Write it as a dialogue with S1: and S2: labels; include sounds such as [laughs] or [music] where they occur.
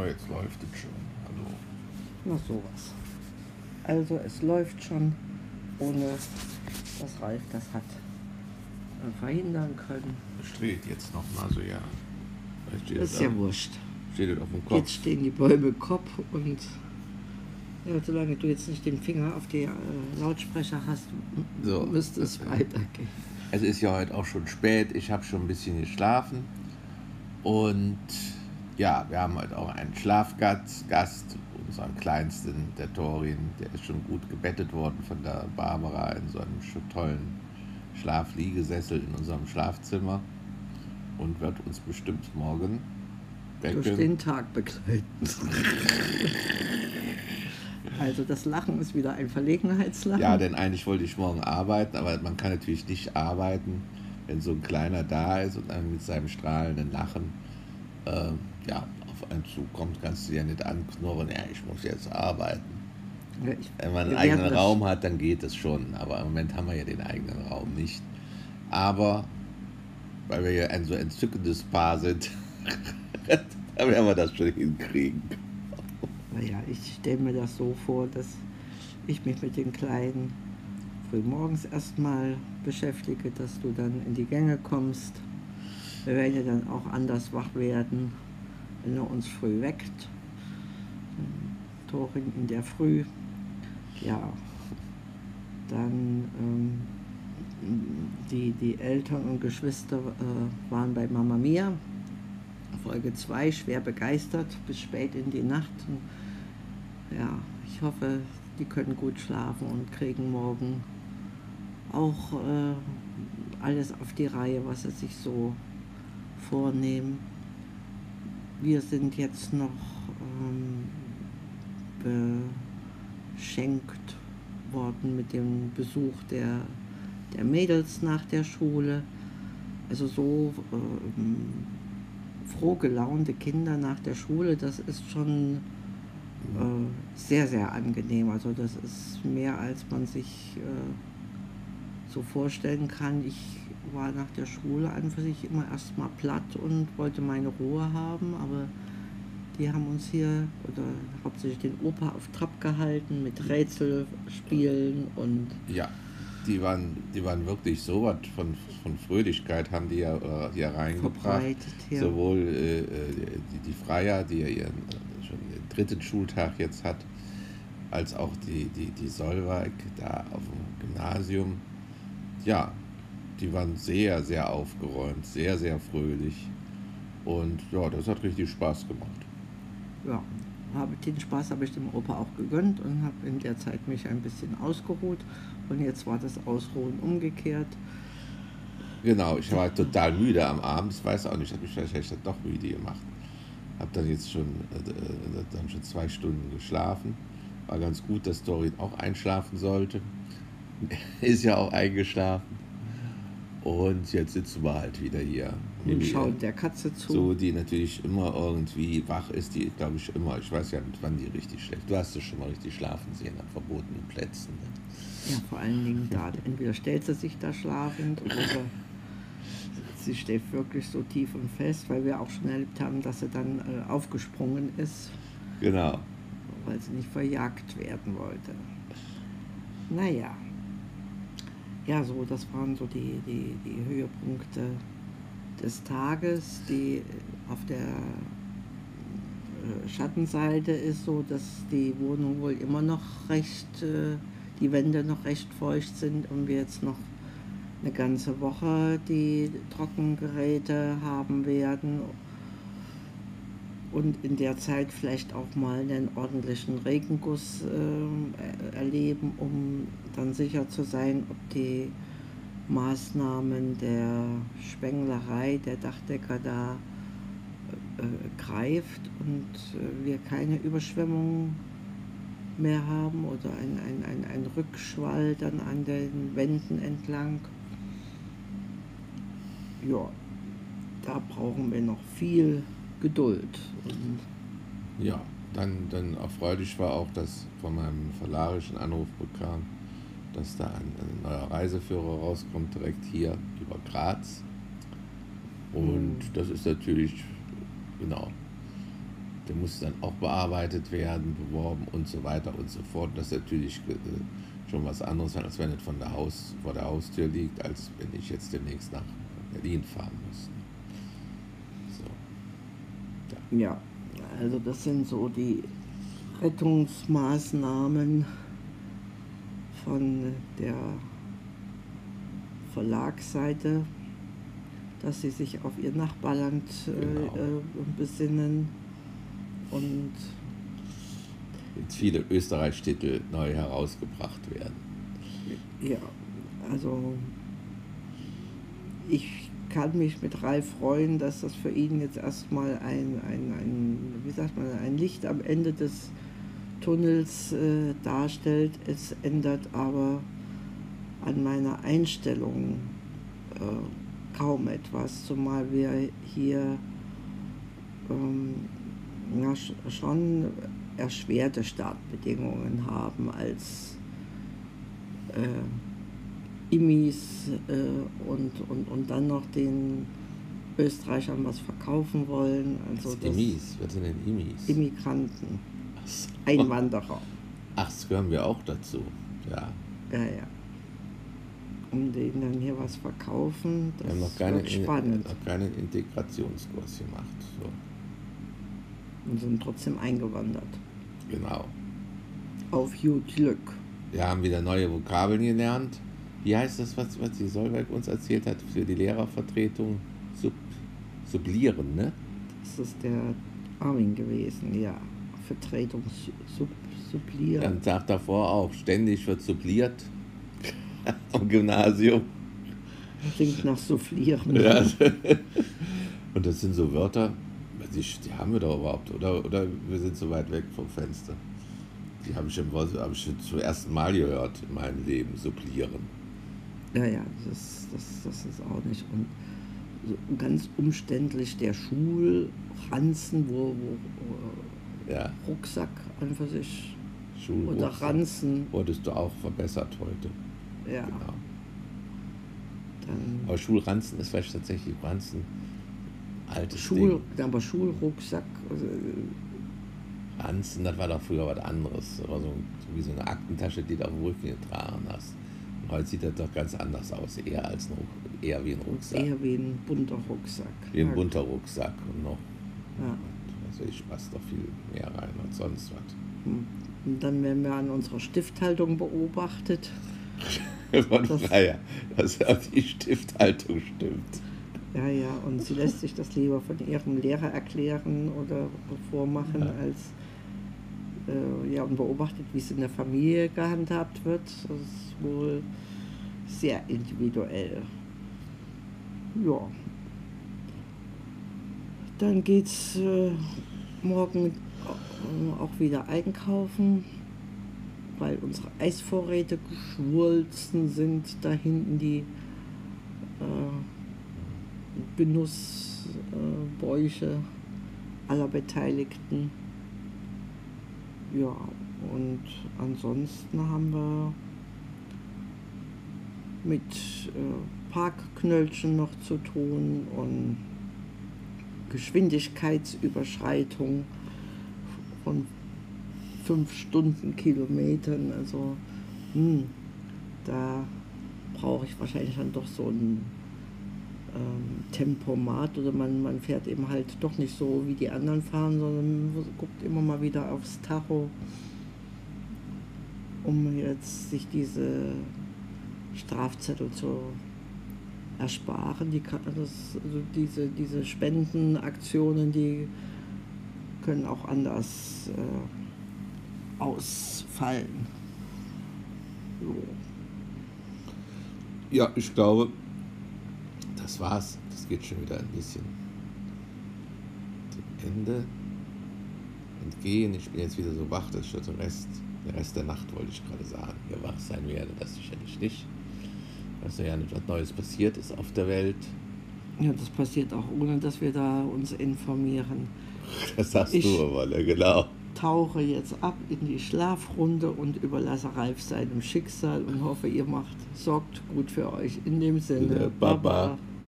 S1: So, jetzt läuft es schon. Hallo.
S2: Na sowas. Also es läuft schon, ohne dass Ralf das hat äh, verhindern können.
S1: Es dreht jetzt noch mal so, ja. Steht
S2: Das ist ja wurscht.
S1: Steht auf dem Kopf.
S2: Jetzt stehen die Bäume im Kopf und ja, solange du jetzt nicht den Finger auf die äh, Lautsprecher hast,
S1: So.
S2: müsste es weitergehen.
S1: Es ist ja heute auch schon spät. Ich habe schon ein bisschen geschlafen. Und ja, wir haben heute auch einen Schlafgast, Gast, unseren kleinsten, der Torin. Der ist schon gut gebettet worden von der Barbara in so einem tollen Schlafliegesessel in unserem Schlafzimmer. Und wird uns bestimmt morgen
S2: Durch
S1: wecken.
S2: den Tag begleiten. Also das Lachen ist wieder ein Verlegenheitslachen.
S1: Ja, denn eigentlich wollte ich morgen arbeiten, aber man kann natürlich nicht arbeiten, wenn so ein Kleiner da ist und dann mit seinem strahlenden Lachen äh, ja, auf einen zukommt, kannst du ja nicht anknurren, ja, ich muss jetzt arbeiten.
S2: Ja, ich-
S1: Wenn man einen eigenen
S2: das-
S1: Raum hat, dann geht es schon, aber im Moment haben wir ja den eigenen Raum nicht. Aber weil wir ja ein so entzückendes Paar sind, [laughs] da werden wir das schon hinkriegen.
S2: Naja, ich stelle mir das so vor, dass ich mich mit den Kleinen frühmorgens erstmal beschäftige, dass du dann in die Gänge kommst. Wir werden ja dann auch anders wach werden, wenn er uns früh weckt. Torin in der Früh. Ja, dann ähm, die, die Eltern und Geschwister äh, waren bei Mama Mia. Folge 2 schwer begeistert bis spät in die Nacht. Und ja, ich hoffe, die können gut schlafen und kriegen morgen auch äh, alles auf die Reihe, was sie sich so vornehmen. Wir sind jetzt noch ähm, beschenkt worden mit dem Besuch der, der Mädels nach der Schule. Also so ähm, froh gelaunte Kinder nach der Schule, das ist schon äh, sehr, sehr angenehm. Also das ist mehr, als man sich äh, so vorstellen kann. Ich war nach der Schule an für sich immer erstmal platt und wollte meine Ruhe haben, aber die haben uns hier oder hauptsächlich den Opa auf Trab gehalten mit Rätselspielen und
S1: Ja, die waren, die waren wirklich so was von, von Fröhlichkeit haben die ja äh, hier reingebracht.
S2: hier.
S1: Sowohl äh, äh, die, die Freier, die ja ihren äh, schon den dritten Schultag jetzt hat, als auch die, die, die Solveig da auf dem Gymnasium. Ja, die waren sehr, sehr aufgeräumt, sehr, sehr fröhlich. Und ja, das hat richtig Spaß gemacht.
S2: ja, habe den Spaß habe ich dem Opa auch gegönnt und habe in der Zeit mich ein bisschen ausgeruht. Und jetzt war das Ausruhen umgekehrt.
S1: Genau, ich war total müde am Abend. Ich weiß auch nicht, ich habe mich vielleicht doch müde gemacht. Habe dann jetzt schon, äh, dann schon zwei Stunden geschlafen. War ganz gut, dass Dorin auch einschlafen sollte. [laughs] Ist ja auch eingeschlafen. Und jetzt sitzen wir halt wieder hier.
S2: Und schauen der Katze zu.
S1: so, die natürlich immer irgendwie wach ist, die glaube ich immer, ich weiß ja nicht, wann die richtig schläft. Du hast sie schon mal richtig schlafen sehen an verbotenen Plätzen. Ne?
S2: Ja, vor allen Dingen da. Entweder stellt sie sich da schlafend oder sie steht wirklich so tief und fest, weil wir auch schon erlebt haben, dass sie dann äh, aufgesprungen ist,
S1: Genau.
S2: weil sie nicht verjagt werden wollte. Naja. Ja, so, das waren so die, die, die Höhepunkte des Tages, die auf der äh, Schattenseite ist so, dass die Wohnung wohl immer noch recht, äh, die Wände noch recht feucht sind und wir jetzt noch eine ganze Woche die Trockengeräte haben werden und in der Zeit vielleicht auch mal einen ordentlichen Regenguss äh, erleben, um dann sicher zu sein, ob die Maßnahmen der Spenglerei der Dachdecker da äh, greift und äh, wir keine Überschwemmung mehr haben oder ein, ein, ein, ein Rückschwall dann an den Wänden entlang. Ja, da brauchen wir noch viel Geduld. Und
S1: Ja, dann, dann erfreulich war auch, dass von meinem verlarischen Anruf bekam, dass da ein, ein neuer Reiseführer rauskommt, direkt hier über Graz. Und
S2: Mhm.
S1: das ist natürlich, genau, der muss dann auch bearbeitet werden, beworben und so weiter und so fort. Das ist natürlich äh, schon was anderes, als wenn es von der Haus, vor der Haustür liegt, als wenn ich jetzt demnächst nach Berlin fahren muss.
S2: Ja, also das sind so die Rettungsmaßnahmen von der Verlagsseite, dass sie sich auf ihr Nachbarland äh, genau. äh, besinnen und
S1: jetzt viele Österreich-Titel neu herausgebracht werden.
S2: Ja, also ich kann mich mit Ralf freuen, dass das für ihn jetzt erstmal ein, ein, ein, wie sagt man, ein Licht am Ende des Tunnels äh, darstellt. Es ändert aber an meiner Einstellung äh, kaum etwas, zumal wir hier ähm, ja, schon erschwerte Startbedingungen haben als äh, Immis äh, und, und, und dann noch den Österreichern was verkaufen wollen.
S1: Also was Immis? Was sind denn Immis?
S2: Immigranten. So. Einwanderer. [laughs]
S1: Ach, das gehören wir auch dazu. Ja.
S2: Ja, ja. Um denen dann hier was verkaufen, das wir haben
S1: noch keine, spannend. noch keinen Integrationskurs gemacht. So.
S2: Und sind trotzdem eingewandert.
S1: Genau.
S2: Auf gut Glück.
S1: Wir haben wieder neue Vokabeln gelernt. Wie heißt das, was, was die Solveig uns erzählt hat für die Lehrervertretung? Sub, sublieren, ne?
S2: Das ist der Armin gewesen, ja. Vertretung sub, sublieren.
S1: Am Tag davor auch. Ständig wird subliert [laughs] am Gymnasium.
S2: Klingt nach Soufflieren. [laughs]
S1: Ja. Und das sind so Wörter, die, die haben wir doch überhaupt, oder, oder wir sind so weit weg vom Fenster. Die habe ich, im, hab ich zum ersten Mal gehört in meinem Leben, supplieren.
S2: Ja, ja, das, das, das ist auch nicht. Und so ganz umständlich der Schulranzen, wo, wo
S1: ja.
S2: Rucksack an für sich oder Ranzen.
S1: Wurdest du auch verbessert heute.
S2: Ja. Genau.
S1: Dann Aber Schulranzen ist vielleicht tatsächlich Ranzen altes
S2: Schul, Ding. Aber Schulrucksack. Also,
S1: Ranzen, das war doch früher was anderes. Das war so, so wie so eine Aktentasche, die du auf dem Rücken getragen hast. Heute sieht das doch ganz anders aus, eher als ein, eher wie ein Rucksack.
S2: Eher wie ein bunter Rucksack.
S1: Wie ein bunter Rucksack und noch.
S2: Ja.
S1: Also ich passt doch viel mehr rein als sonst was.
S2: Hm. Und dann werden wir an unserer Stifthaltung beobachtet. [laughs]
S1: Von das, Freier, dass die Stifthaltung stimmt.
S2: Ja, ja, und sie lässt sich das lieber von ihrem Lehrer erklären oder vormachen, ja. als äh, ja, und beobachtet, wie es in der Familie gehandhabt wird. Das ist wohl sehr individuell. Ja. Dann geht es äh, morgen auch wieder einkaufen, weil unsere Eisvorräte geschwolzen sind. Da hinten die äh, Genussbräuche aller Beteiligten. Ja, und ansonsten haben wir mit äh, Parkknöllchen noch zu tun und Geschwindigkeitsüberschreitung von fünf Stundenkilometern. Also hm, da brauche ich wahrscheinlich dann doch so ein ähm, Tempomat oder man, man fährt eben halt doch nicht so, wie die anderen fahren, sondern guckt immer mal wieder aufs Tacho, um jetzt sich diese Strafzettel zu ersparen. Die, das, also diese, diese Spendenaktionen, die können auch anders äh, ausfallen. So.
S1: Ja, ich glaube, war's. Das geht schon wieder ein bisschen dem Ende entgehen. Ich bin jetzt wieder so wach, dass ich schon den Rest, den Rest der Nacht, wollte ich gerade sagen, hier wach sein werde. Das sicherlich nicht. Dass ja nicht was Neues passiert ist auf der Welt.
S2: Ja, das passiert auch, ohne dass wir da uns informieren. [laughs]
S1: Das sagst ich du aber, ne? genau.
S2: tauche jetzt ab in die Schlafrunde und überlasse Ralf seinem Schicksal und hoffe, ihr macht, sorgt gut für euch. In dem Sinne,
S1: Baba. Baba.